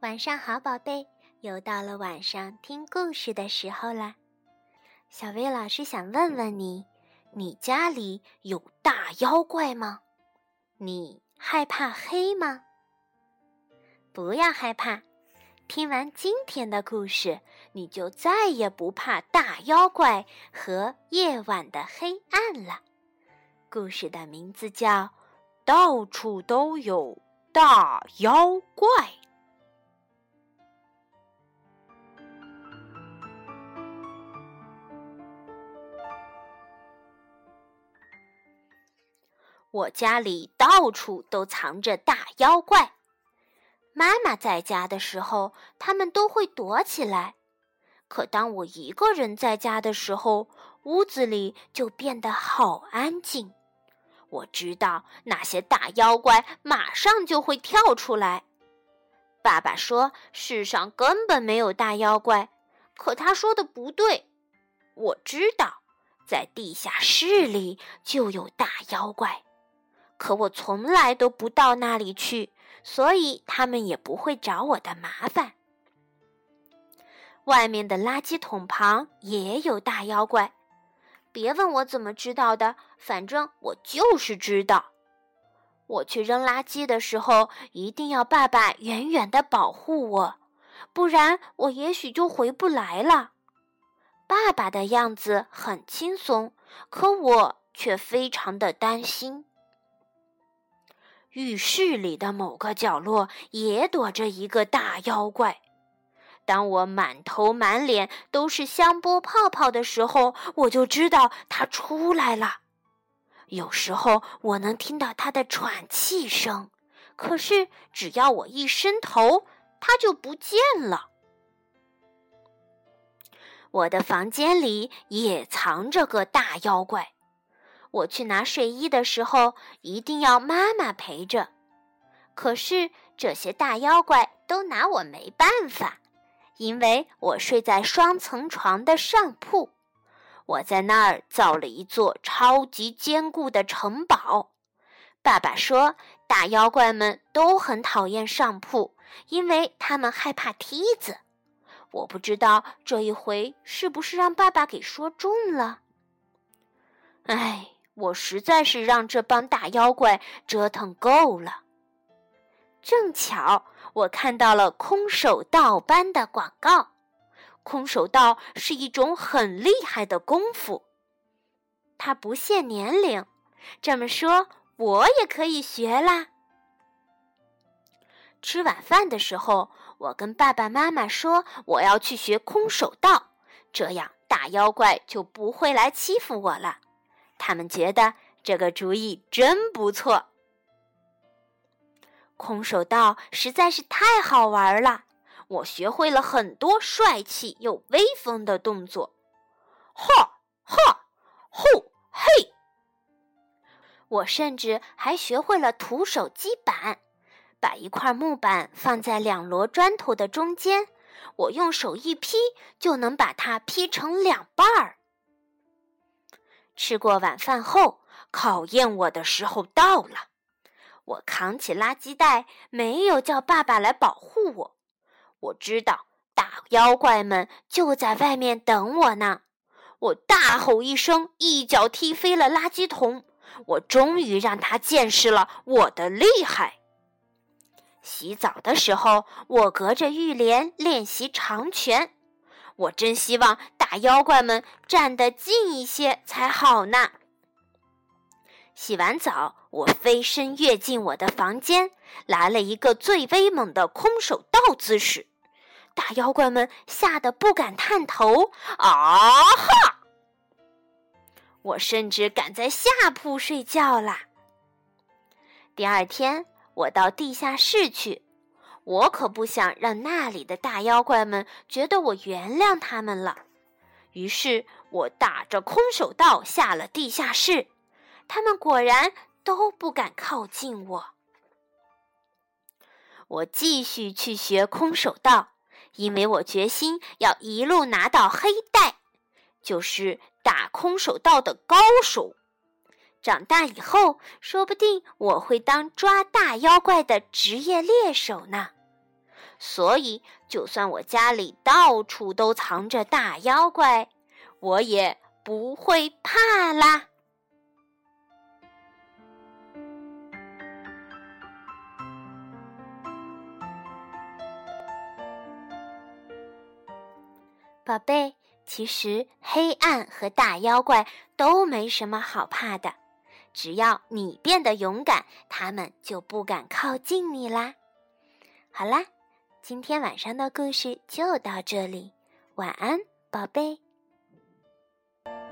晚上好，宝贝，又到了晚上听故事的时候啦。小薇老师想问问你，你家里有大妖怪吗？你害怕黑吗？不要害怕，听完今天的故事，你就再也不怕大妖怪和夜晚的黑暗了。故事的名字叫《到处都有大妖怪》。我家里到处都藏着大妖怪。妈妈在家的时候，他们都会躲起来；可当我一个人在家的时候，屋子里就变得好安静。我知道那些大妖怪马上就会跳出来。爸爸说世上根本没有大妖怪，可他说的不对。我知道，在地下室里就有大妖怪。可我从来都不到那里去，所以他们也不会找我的麻烦。外面的垃圾桶旁也有大妖怪，别问我怎么知道的，反正我就是知道。我去扔垃圾的时候，一定要爸爸远远的保护我，不然我也许就回不来了。爸爸的样子很轻松，可我却非常的担心。浴室里的某个角落也躲着一个大妖怪。当我满头满脸都是香波泡泡的时候，我就知道他出来了。有时候我能听到他的喘气声，可是只要我一伸头，他就不见了。我的房间里也藏着个大妖怪。我去拿睡衣的时候，一定要妈妈陪着。可是这些大妖怪都拿我没办法，因为我睡在双层床的上铺。我在那儿造了一座超级坚固的城堡。爸爸说，大妖怪们都很讨厌上铺，因为他们害怕梯子。我不知道这一回是不是让爸爸给说中了。唉。我实在是让这帮大妖怪折腾够了。正巧我看到了空手道班的广告。空手道是一种很厉害的功夫，它不限年龄。这么说，我也可以学啦。吃晚饭的时候，我跟爸爸妈妈说我要去学空手道，这样大妖怪就不会来欺负我了。他们觉得这个主意真不错。空手道实在是太好玩了，我学会了很多帅气又威风的动作。哈哈，吼嘿！我甚至还学会了徒手击板，把一块木板放在两摞砖头的中间，我用手一劈，就能把它劈成两半儿。吃过晚饭后，考验我的时候到了。我扛起垃圾袋，没有叫爸爸来保护我。我知道大妖怪们就在外面等我呢。我大吼一声，一脚踢飞了垃圾桶。我终于让他见识了我的厉害。洗澡的时候，我隔着浴帘练习长拳。我真希望。大妖怪们站得近一些才好呢。洗完澡，我飞身跃进我的房间，来了一个最威猛的空手道姿势。大妖怪们吓得不敢探头。啊哈！我甚至敢在下铺睡觉啦。第二天，我到地下室去，我可不想让那里的大妖怪们觉得我原谅他们了。于是我打着空手道下了地下室，他们果然都不敢靠近我。我继续去学空手道，因为我决心要一路拿到黑带，就是打空手道的高手。长大以后，说不定我会当抓大妖怪的职业猎手呢。所以就算我家里到处都藏着大妖怪，我也不会怕啦。宝贝，其实黑暗和大妖怪都没什么好怕的，只要你变得勇敢，他们就不敢靠近你啦。好啦，今天晚上的故事就到这里，晚安，宝贝。